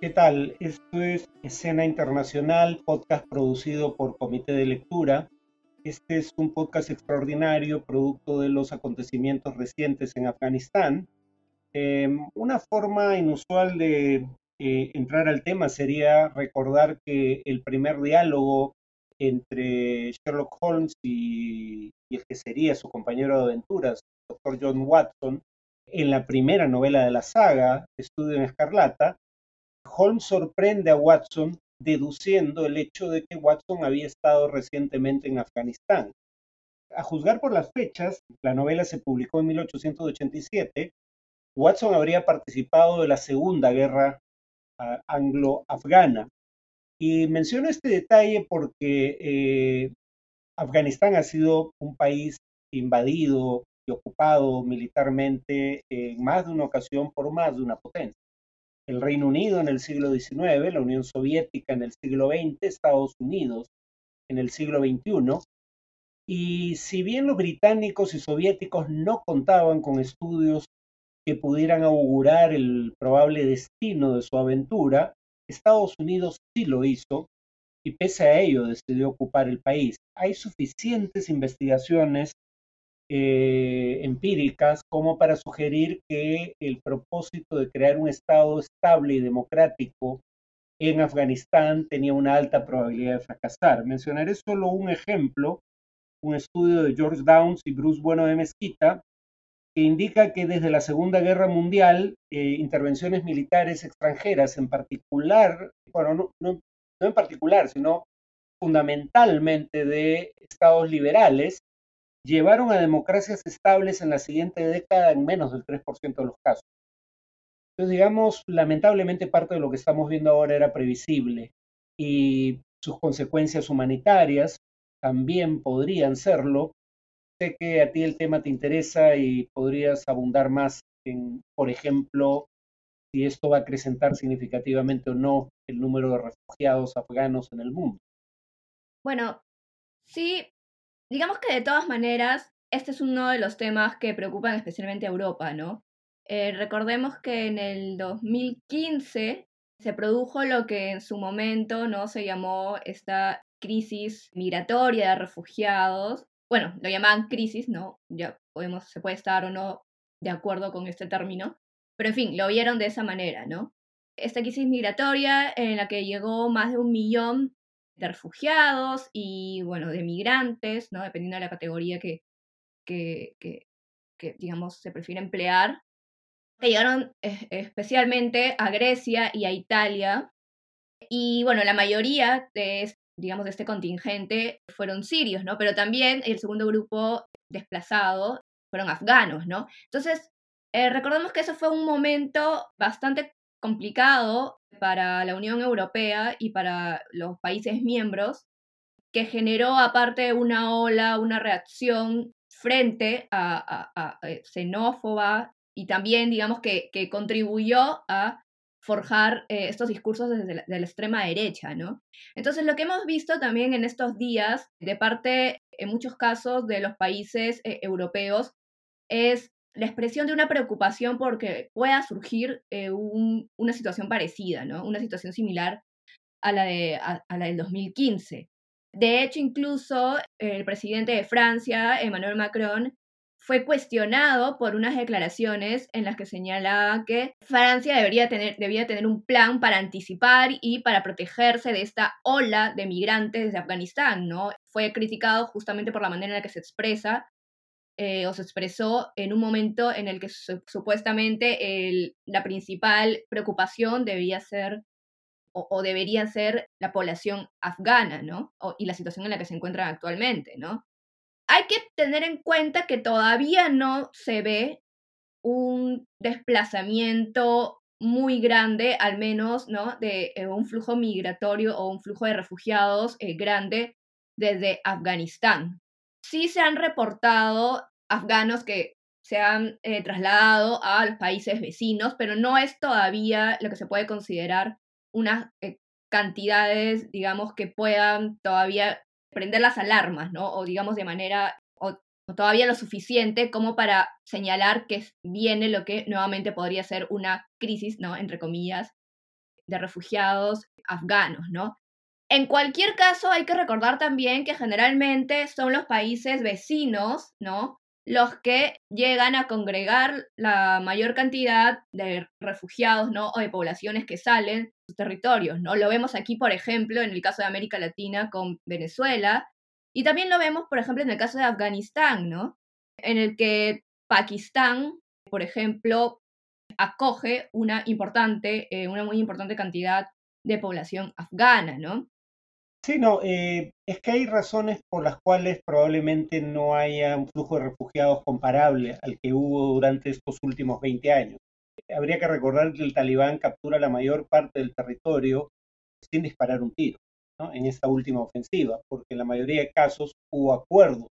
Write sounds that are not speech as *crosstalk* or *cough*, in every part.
¿Qué tal? Esto es Escena Internacional, podcast producido por Comité de Lectura. Este es un podcast extraordinario, producto de los acontecimientos recientes en Afganistán. Em, una forma inusual de eh, entrar al tema sería recordar que el primer diálogo entre Sherlock Holmes y, y el que sería su compañero de aventuras, Dr. John Watson, en la primera novela de la saga, Estudio en Escarlata, Holmes sorprende a Watson deduciendo el hecho de que Watson había estado recientemente en Afganistán. A juzgar por las fechas, la novela se publicó en 1887, Watson habría participado de la Segunda Guerra Anglo-Afgana. Y menciono este detalle porque eh, Afganistán ha sido un país invadido y ocupado militarmente en más de una ocasión por más de una potencia el Reino Unido en el siglo XIX, la Unión Soviética en el siglo XX, Estados Unidos en el siglo XXI. Y si bien los británicos y soviéticos no contaban con estudios que pudieran augurar el probable destino de su aventura, Estados Unidos sí lo hizo y pese a ello decidió ocupar el país. Hay suficientes investigaciones eh, empíricas como para sugerir que el propósito de crear un Estado estable y democrático en Afganistán tenía una alta probabilidad de fracasar. Mencionaré solo un ejemplo, un estudio de George Downs y Bruce Bueno de Mezquita, que indica que desde la Segunda Guerra Mundial, eh, intervenciones militares extranjeras, en particular, bueno, no, no en particular, sino fundamentalmente de estados liberales, llevaron a democracias estables en la siguiente década en menos del 3% de los casos. Entonces, digamos, lamentablemente parte de lo que estamos viendo ahora era previsible y sus consecuencias humanitarias también podrían serlo. Sé que a ti el tema te interesa y podrías abundar más en, por ejemplo, si esto va a acrecentar significativamente o no el número de refugiados afganos en el mundo. Bueno, sí, digamos que de todas maneras, este es uno de los temas que preocupan especialmente a Europa, ¿no? Eh, recordemos que en el 2015 se produjo lo que en su momento no se llamó esta crisis migratoria de refugiados. Bueno, lo llamaban crisis, ¿no? Ya podemos, se puede estar o no de acuerdo con este término, pero en fin, lo vieron de esa manera, ¿no? Esta crisis migratoria en la que llegó más de un millón de refugiados y, bueno, de migrantes, ¿no? Dependiendo de la categoría que, que, que, digamos, se prefiere emplear, que llegaron especialmente a Grecia y a Italia. Y, bueno, la mayoría de, digamos, de este contingente fueron sirios, ¿no? Pero también el segundo grupo desplazado fueron afganos, ¿no? Entonces, eh, recordemos que eso fue un momento bastante complicado para la Unión Europea y para los países miembros, que generó aparte una ola, una reacción frente a, eh, xenófoba y también, digamos, que, que contribuyó a forjar eh, estos discursos desde la, de la, extrema derecha, ¿no? Entonces, lo que hemos visto también en estos días, de parte, en muchos casos, de los países eh, europeos, es la expresión de una preocupación porque pueda surgir eh, una situación parecida, ¿no? Una situación similar a la, de, a, la del 2015. De hecho, incluso el presidente de Francia, Emmanuel Macron, fue cuestionado por unas declaraciones en las que señalaba que Francia debería tener, debía tener un plan para anticipar y para protegerse de esta ola de migrantes desde Afganistán, ¿no? Fue criticado justamente por la manera en la que se expresa eh, o se expresó en un momento en el que supuestamente la principal preocupación debía ser o, debería ser la población afgana, ¿no? y la situación en la que se encuentran actualmente, ¿no? Hay que tener en cuenta que todavía no se ve un desplazamiento muy grande, al menos, ¿no? De eh, un flujo migratorio o un flujo de refugiados eh, grande desde Afganistán, sí se han reportado afganos que se han eh, trasladado a los países vecinos, pero no es todavía lo que se puede considerar unas eh, cantidades, digamos, que puedan todavía prender las alarmas, ¿no? O digamos de manera, o, todavía lo suficiente como para señalar que viene lo que nuevamente podría ser una crisis, ¿no? Entre comillas, de refugiados afganos, ¿no? En cualquier caso, hay que recordar también que generalmente son los países vecinos, ¿no? Los que llegan a congregar la mayor cantidad de refugiados, ¿no? O de poblaciones que salen de sus territorios, ¿no? Lo vemos aquí, por ejemplo, en el caso de América Latina con Venezuela, y también lo vemos, por ejemplo, en el caso de Afganistán, ¿no? En el que Pakistán, por ejemplo, acoge una importante, eh, una muy importante cantidad de población afgana, ¿no? Sí, no, eh, es que hay razones por las cuales probablemente no haya un flujo de refugiados comparable al que hubo durante estos últimos 20 años. Habría que recordar que el talibán captura la mayor parte del territorio sin disparar un tiro en esta última ofensiva, porque en la mayoría de casos hubo acuerdos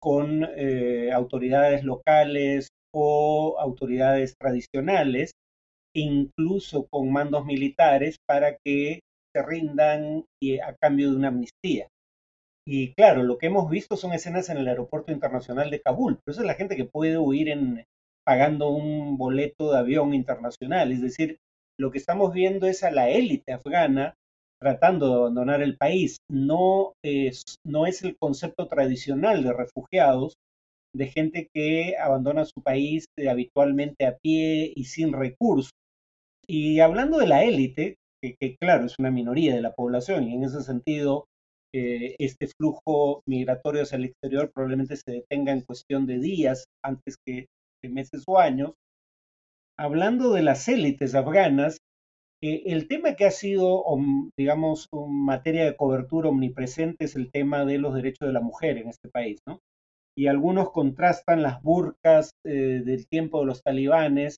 con eh, autoridades locales o autoridades tradicionales, incluso con mandos militares, para que se rindan a cambio de una amnistía. Y claro, lo que hemos visto son escenas en el aeropuerto internacional de Kabul, pero eso es la gente que puede huir en, pagando un boleto de avión internacional. Es decir, lo que estamos viendo es a la élite afgana tratando de abandonar el país. No es, no es el concepto tradicional de refugiados, de gente que abandona su país eh, habitualmente a pie y sin recursos. Y hablando de la élite, que, claro, es una minoría de la población y en ese sentido eh, este flujo migratorio hacia el exterior probablemente se detenga en cuestión de días antes que de meses o años. Hablando de las élites afganas, eh, el tema que ha sido, digamos, materia de cobertura omnipresente es el tema de los derechos de la mujer en este país, ¿no? Y algunos contrastan las burcas eh, del tiempo de los talibanes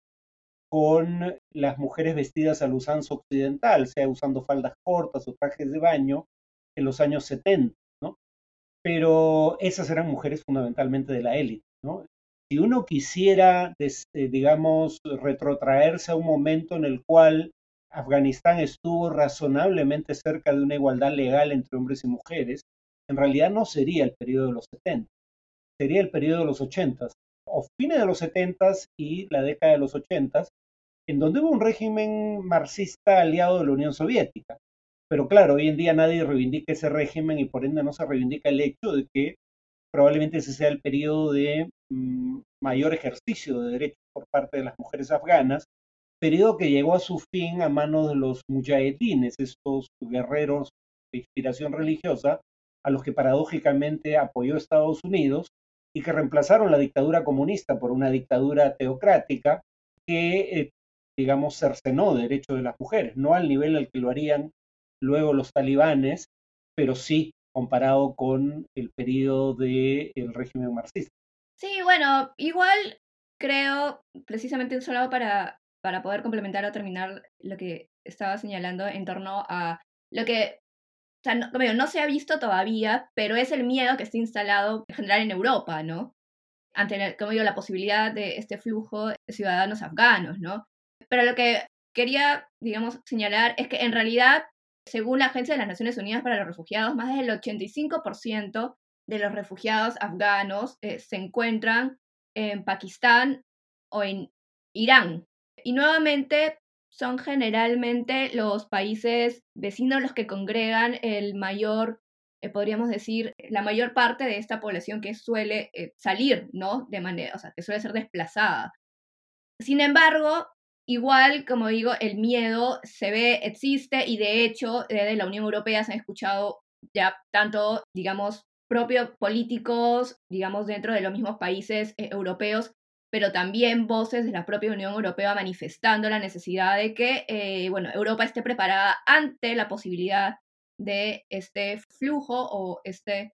con las mujeres vestidas al usanza occidental, sea usando faldas cortas o trajes de baño en los años 70, ¿no? Pero esas eran mujeres fundamentalmente de la élite, ¿no? Si uno quisiera, eh, digamos, retrotraerse a un momento en el cual Afganistán estuvo razonablemente cerca de una igualdad legal entre hombres y mujeres, en realidad no sería el periodo de los 70, sería el periodo de los 80 o fines de los 70 y la década de los 80 en donde hubo un régimen marxista aliado de la Unión Soviética. Pero claro, hoy en día nadie reivindica ese régimen y por ende no se reivindica el hecho de que probablemente ese sea el periodo de mm, mayor ejercicio de derechos por parte de las mujeres afganas, periodo que llegó a su fin a manos de los mujahedines, estos guerreros de inspiración religiosa, a los que paradójicamente apoyó Estados Unidos y que reemplazaron la dictadura comunista por una dictadura teocrática que eh, digamos, cercenó derechos de las mujeres, no al nivel al que lo harían luego los talibanes, pero sí comparado con el periodo del régimen marxista. Sí, bueno, igual creo, precisamente solo para, para poder complementar o terminar lo que estaba señalando en torno a lo que, o sea, no, no se ha visto todavía, pero es el miedo que está instalado en general en Europa, ¿no? Ante, como digo, la posibilidad de este flujo de ciudadanos afganos, ¿no? Pero lo que quería, digamos, señalar es que en realidad, según la Agencia de las Naciones Unidas para los Refugiados, más del 85% de los refugiados afganos eh, se encuentran en Pakistán o en Irán. Y nuevamente son generalmente los países vecinos los que congregan el mayor, eh, podríamos decir, la mayor parte de esta población que suele eh, salir, ¿no? De manera, o sea, que suele ser desplazada. Sin embargo, Igual, como digo, el miedo se ve, existe y de hecho desde la Unión Europea se han escuchado ya tanto, digamos, propios políticos, digamos, dentro de los mismos países eh, europeos, pero también voces de la propia Unión Europea manifestando la necesidad de que, eh, bueno, Europa esté preparada ante la posibilidad de este flujo o este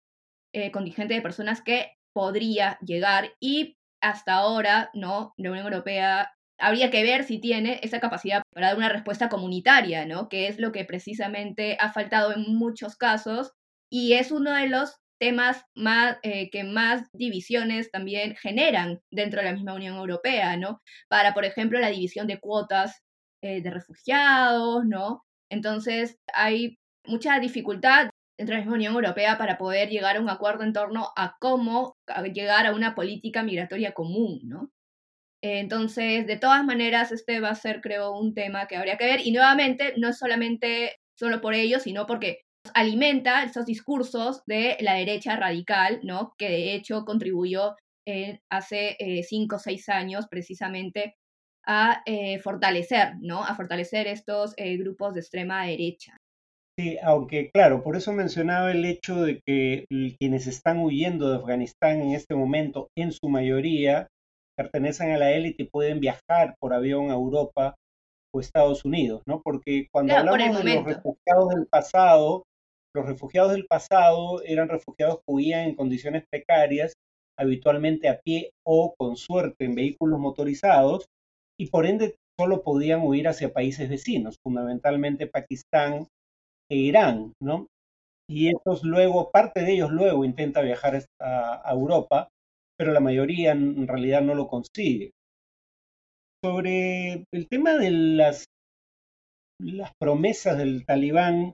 eh, contingente de personas que podría llegar y hasta ahora, ¿no? La Unión Europea habría que ver si tiene esa capacidad para dar una respuesta comunitaria, ¿no? Que es lo que precisamente ha faltado en muchos casos y es uno de los temas más, eh, que más divisiones también generan dentro de la misma Unión Europea, ¿no? Para, por ejemplo, la división de cuotas eh, de refugiados, ¿no? Entonces, hay mucha dificultad dentro de la misma Unión Europea para poder llegar a un acuerdo en torno a cómo llegar a una política migratoria común, ¿no? Entonces, de todas maneras, este va a ser, creo, un tema que habría que ver. Y nuevamente, no es solamente solo por ello, sino porque alimenta esos discursos de la derecha radical, ¿no? Que de hecho contribuyó hace eh, cinco o seis años precisamente a eh, fortalecer, ¿no? A fortalecer estos eh, grupos de extrema derecha. Sí, aunque claro, por eso mencionaba el hecho de que quienes están huyendo de Afganistán en este momento, en su mayoría, pertenecen a la élite y pueden viajar por avión a Europa o Estados Unidos, ¿no? Porque cuando hablamos de los refugiados del pasado, los refugiados del pasado eran refugiados que huían en condiciones precarias, habitualmente a pie o con suerte en vehículos motorizados, y por ende solo podían huir hacia países vecinos, fundamentalmente Pakistán e Irán, ¿no? Y estos luego, parte de ellos luego intenta viajar a, a Europa, pero la mayoría en realidad no lo consigue. Sobre el tema de las, promesas del talibán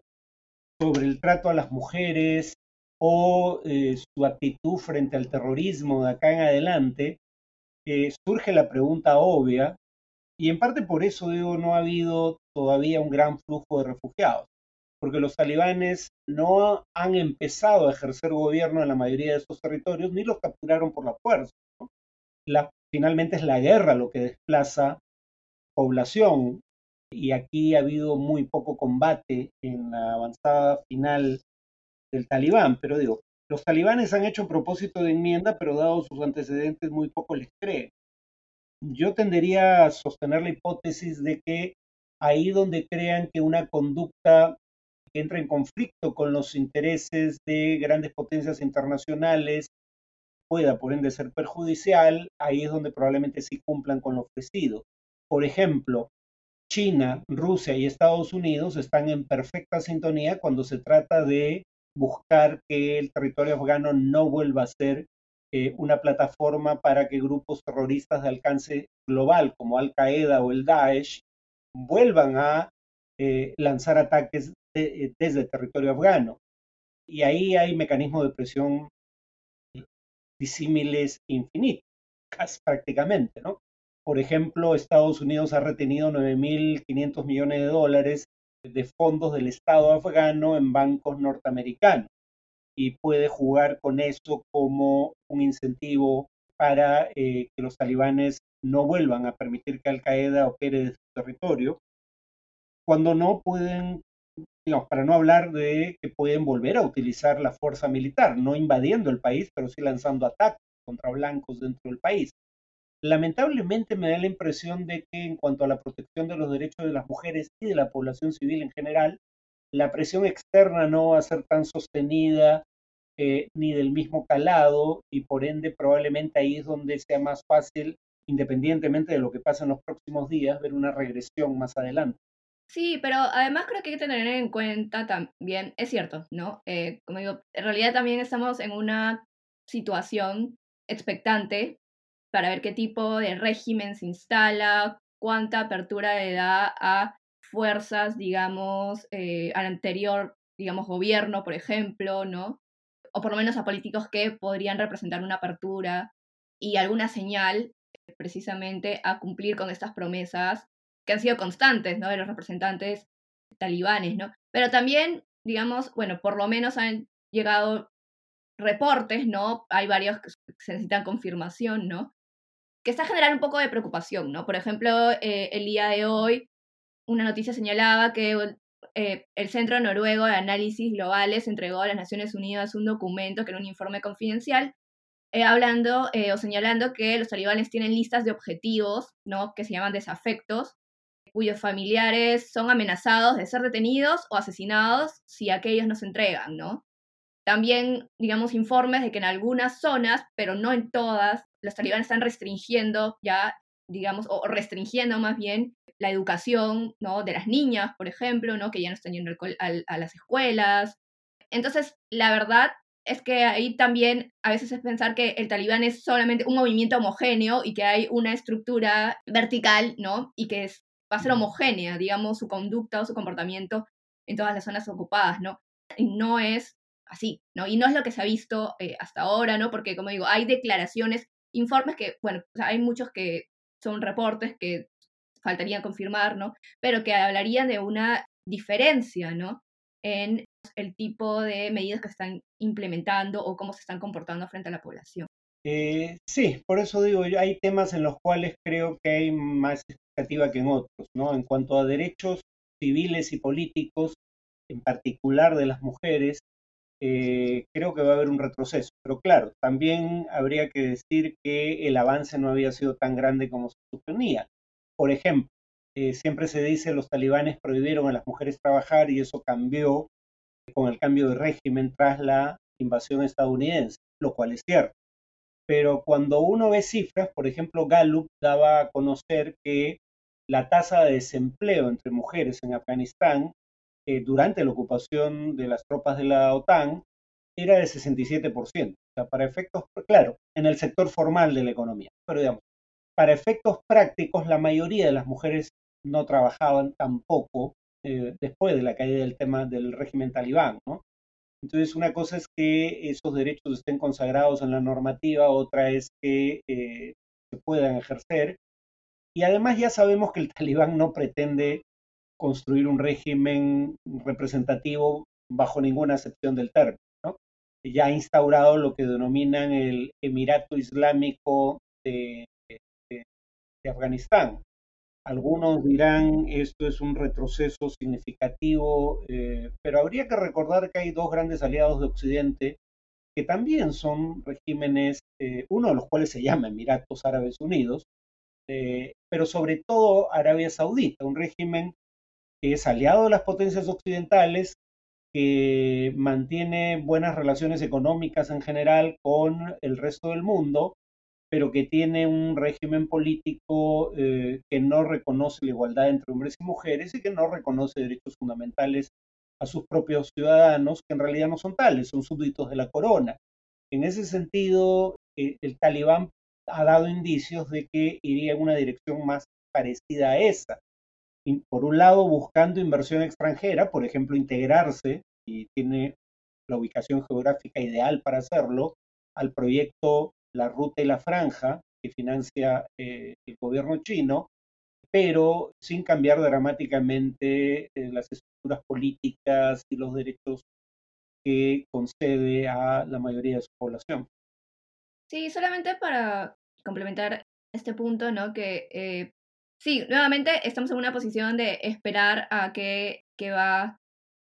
sobre el trato a las mujeres o eh, su actitud frente al terrorismo de acá en adelante, eh, surge la pregunta obvia, y en parte por eso digo, no ha habido todavía un gran flujo de refugiados, porque los talibanes no han empezado a ejercer gobierno en la mayoría de esos territorios, ni los capturaron por la fuerza. La, finalmente es la guerra lo que desplaza población y aquí ha habido muy poco combate en la avanzada final del talibán, pero digo, los talibanes han hecho propósito de enmienda, pero dado sus antecedentes muy poco les cree. Yo tendería a sostener la hipótesis de que ahí donde crean que una conducta que entra en conflicto con los intereses de grandes potencias internacionales pueda por ende ser perjudicial, ahí es donde probablemente sí cumplan con lo ofrecido. Por ejemplo, China, Rusia y Estados Unidos están en perfecta sintonía cuando se trata de buscar que el territorio afgano no vuelva a ser eh, una plataforma para que grupos terroristas de alcance global como Al Qaeda o el Daesh vuelvan a eh, lanzar ataques eh, desde el territorio afgano. Y ahí hay mecanismos de presión disímiles infinitos, casi prácticamente, ¿no? Por ejemplo, Estados Unidos ha retenido 9.500 millones de dólares de fondos del Estado afgano en bancos norteamericanos y puede jugar con eso como un incentivo para eh, que los talibanes no vuelvan a permitir que Al Qaeda opere de su territorio, cuando no pueden, para no hablar de que pueden volver a utilizar la fuerza militar, no invadiendo el país, pero sí lanzando ataques contra blancos dentro del país. Lamentablemente me da la impresión de que en cuanto a la protección de los derechos de las mujeres y de la población civil en general, la presión externa no va a ser tan sostenida eh, ni del mismo calado y por ende probablemente ahí es donde sea más fácil, independientemente de lo que pasa en los próximos días, ver una regresión más adelante. Sí, pero además creo que hay que tener en cuenta también, es cierto, ¿no? Eh, como digo, en realidad también estamos en una situación expectante para ver qué tipo de régimen se instala, cuánta apertura le da a fuerzas, digamos, eh, al anterior, digamos, gobierno, por ejemplo, ¿no? O por lo menos a políticos que podrían representar una apertura y alguna señal precisamente a cumplir con estas promesas que han sido constantes, ¿no? De los representantes talibanes, ¿no? Pero también, digamos, bueno, por lo menos han llegado reportes, ¿no? Hay varios que se necesitan confirmación, ¿no? que está generando un poco de preocupación, ¿no? Por ejemplo, eh, el día de hoy, una noticia señalaba que eh, el Centro Noruego de Análisis Globales entregó a las Naciones Unidas un documento que era un informe confidencial, eh, hablando o señalando que los talibanes tienen listas de objetivos, ¿no? Que se llaman desafectos, cuyos familiares son amenazados de ser detenidos o asesinados si aquellos no se entregan, ¿no? También, digamos, informes de que en algunas zonas, pero no en todas, los talibanes están restringiendo ya, digamos, o restringiendo más bien la educación, ¿no? De las niñas, por ejemplo, ¿no? Que ya no están yendo a las escuelas. Entonces, la verdad es que ahí también a veces es pensar que el talibán es solamente un movimiento homogéneo y que hay una estructura vertical, ¿no? Y que va a ser homogénea, digamos, su conducta o su comportamiento en todas las zonas ocupadas, ¿no? Y no es así, ¿no? Y no es lo que se ha visto eh, hasta ahora, ¿no? Porque, como digo, hay declaraciones informes que, bueno, hay muchos que son reportes que faltaría confirmar, ¿no? Pero que hablarían de una diferencia, ¿no? En el tipo de medidas que están implementando o cómo se están comportando frente a la población. Eh, sí, por eso digo, hay temas en los cuales creo que hay más expectativa que en otros, ¿no? En cuanto a derechos civiles y políticos, en particular de las mujeres, eh, creo que va a haber un retroceso. Pero claro, también habría que decir que el avance no había sido tan grande como se suponía. Por ejemplo, eh, siempre se dice los talibanes prohibieron a las mujeres trabajar y eso cambió con el cambio de régimen tras la invasión estadounidense, lo cual es cierto. Pero cuando uno ve cifras, por ejemplo, Gallup daba a conocer que la tasa de desempleo entre mujeres en Afganistán eh, durante la ocupación de las tropas de la OTAN era de 67%. O sea, para efectos, claro, en el sector formal de la economía. Pero digamos, para efectos prácticos, la mayoría de las mujeres no trabajaban tampoco eh, después de la caída del tema del régimen talibán, ¿no? Entonces, una cosa es que esos derechos estén consagrados en la normativa, otra es que eh, se puedan ejercer. Y además ya sabemos que el *laughs* talibán no pretende construir un régimen representativo bajo ninguna acepción del término. ¿no? Ya ha instaurado lo que denominan el Emirato Islámico de, Afganistán. Algunos dirán esto es un retroceso significativo, eh, pero habría que recordar que hay dos grandes aliados de Occidente que también son regímenes, eh, uno de los cuales se llama Emiratos Árabes Unidos, eh, pero sobre todo Arabia Saudita, un régimen que es aliado de las potencias occidentales, que mantiene buenas relaciones económicas en general con el resto del mundo, pero que tiene un régimen político eh, que no reconoce la igualdad entre hombres y mujeres y que no reconoce derechos fundamentales a sus propios ciudadanos, que en realidad no son tales, son súbditos de la corona. En ese sentido, eh, el talibán ha dado indicios de que iría en una dirección más parecida a esa por un lado buscando inversión extranjera, por ejemplo, integrarse, y tiene la ubicación geográfica ideal para hacerlo, al proyecto La Ruta y la Franja, que financia eh, el gobierno chino, pero sin cambiar dramáticamente eh, las estructuras políticas y los derechos que concede a la mayoría de su población. Sí, solamente para complementar este punto, ¿no? Que eh, sí, nuevamente estamos en una posición de esperar a qué, va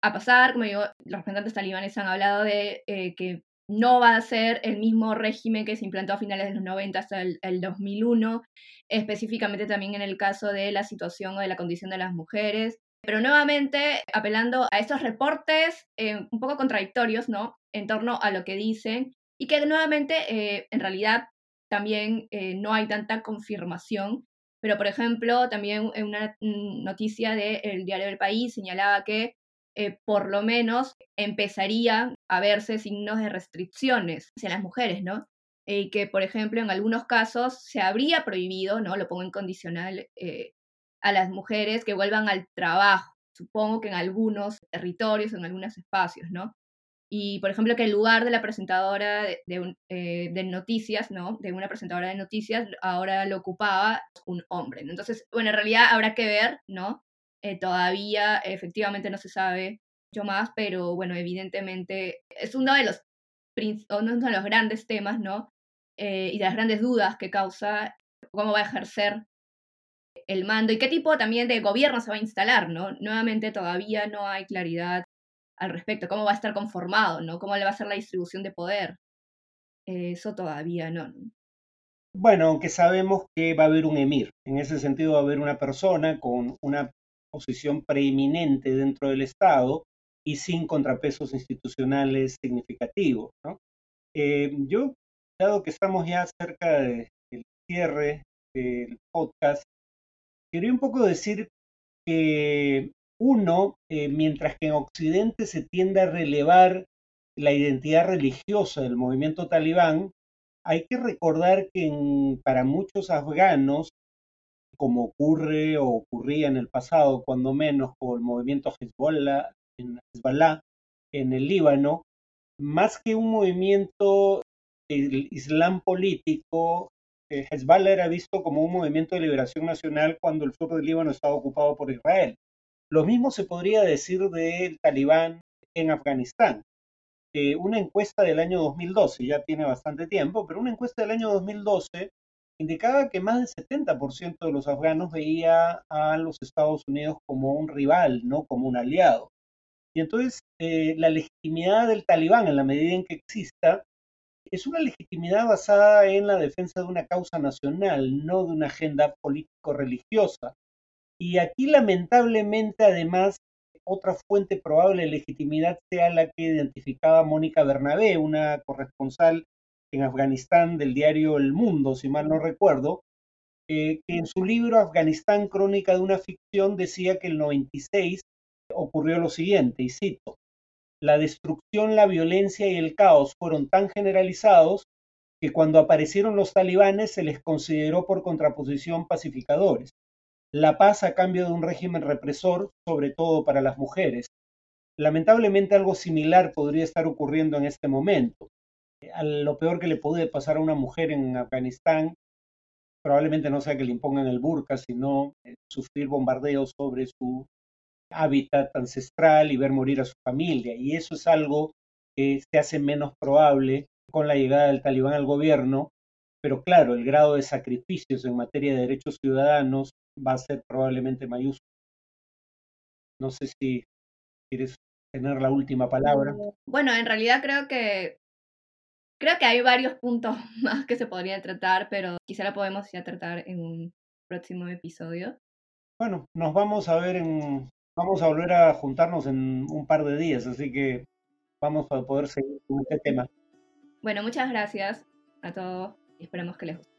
a pasar. Como digo, los representantes talibanes han hablado de eh, que no va a ser el mismo régimen que se implantó a finales de los 90 hasta el, 2001, específicamente también en el caso de la situación o de la condición de las mujeres. Pero nuevamente, apelando a estos reportes eh, un poco contradictorios, ¿no? En torno a lo que dicen y que nuevamente, eh, en realidad, también no hay tanta confirmación pero, por ejemplo, también en una noticia del diario del país señalaba que eh, por lo menos empezaría a verse signos de restricciones hacia las mujeres, ¿no? Y que, por ejemplo, en algunos casos se habría prohibido, ¿no? Lo pongo en condicional, eh, a las mujeres que vuelvan al trabajo. Supongo que en algunos territorios, en algunos espacios, ¿no? y por ejemplo que el lugar de la presentadora eh, de, noticias, ¿no? De una presentadora de noticias, ahora lo ocupaba un hombre. Entonces, bueno, en realidad habrá que ver, ¿no? Eh, todavía efectivamente no se sabe mucho más, pero bueno, evidentemente es uno de los, uno de los grandes temas, ¿no? Eh, y de las grandes dudas que causa cómo va a ejercer el mando y qué tipo también de gobierno se va a instalar, ¿no? Nuevamente todavía no hay claridad al respecto, cómo va a estar conformado, ¿no? Cómo le va a ser la distribución de poder. Eso todavía no. Bueno, aunque sabemos que va a haber un emir, en ese sentido va a haber una persona con una posición preeminente dentro del Estado y sin contrapesos institucionales significativos. ¿no? Eh, yo, dado que estamos ya cerca del cierre del podcast, quería un poco decir que uno, eh, mientras que en Occidente se tiende a relevar la identidad religiosa del movimiento talibán, hay que recordar que para muchos afganos, como ocurre o ocurría en el pasado, cuando menos con el movimiento Hezbollah en, el Líbano, más que un movimiento el Islam político, eh, Hezbollah era visto como un movimiento de liberación nacional cuando el sur del Líbano estaba ocupado por Israel. Lo mismo se podría decir del talibán en Afganistán. Eh, una encuesta del año 2012, ya tiene bastante tiempo, pero una encuesta del año 2012 indicaba que más del 70% de los afganos veía a los Estados Unidos como un rival, no como un aliado. Y entonces eh, la legitimidad del talibán, en la medida en que exista, es una legitimidad basada en la defensa de una causa nacional, no de una agenda político-religiosa. Y aquí lamentablemente además otra fuente probable de legitimidad sea la que identificaba Mónica Bernabé, una corresponsal en Afganistán del diario El Mundo, si mal no recuerdo, eh, que en su libro Afganistán, Crónica de una ficción, decía que el 96 ocurrió lo siguiente, y cito, la destrucción, la violencia y el caos fueron tan generalizados que cuando aparecieron los talibanes se les consideró por contraposición pacificadores. La paz a cambio de un régimen represor, sobre todo para las mujeres. Lamentablemente algo similar podría estar ocurriendo en este momento. Lo peor que le puede pasar a una mujer en Afganistán probablemente no sea que le impongan el burka, sino eh, sufrir bombardeos sobre su hábitat ancestral y ver morir a su familia. Y eso es algo que se hace menos probable con la llegada del talibán al gobierno, pero claro, el grado de sacrificios en materia de derechos ciudadanos va a ser probablemente mayúsculo. No sé si quieres tener la última palabra. Bueno, en realidad creo que creo que hay varios puntos *laughs* más que se podrían tratar, pero quizá la podemos ya tratar en un próximo episodio. Bueno, nos vamos a ver en Vamos a volver a juntarnos en un par de días, así que vamos a poder seguir con este tema. Bueno, muchas gracias a todos y esperemos que les guste.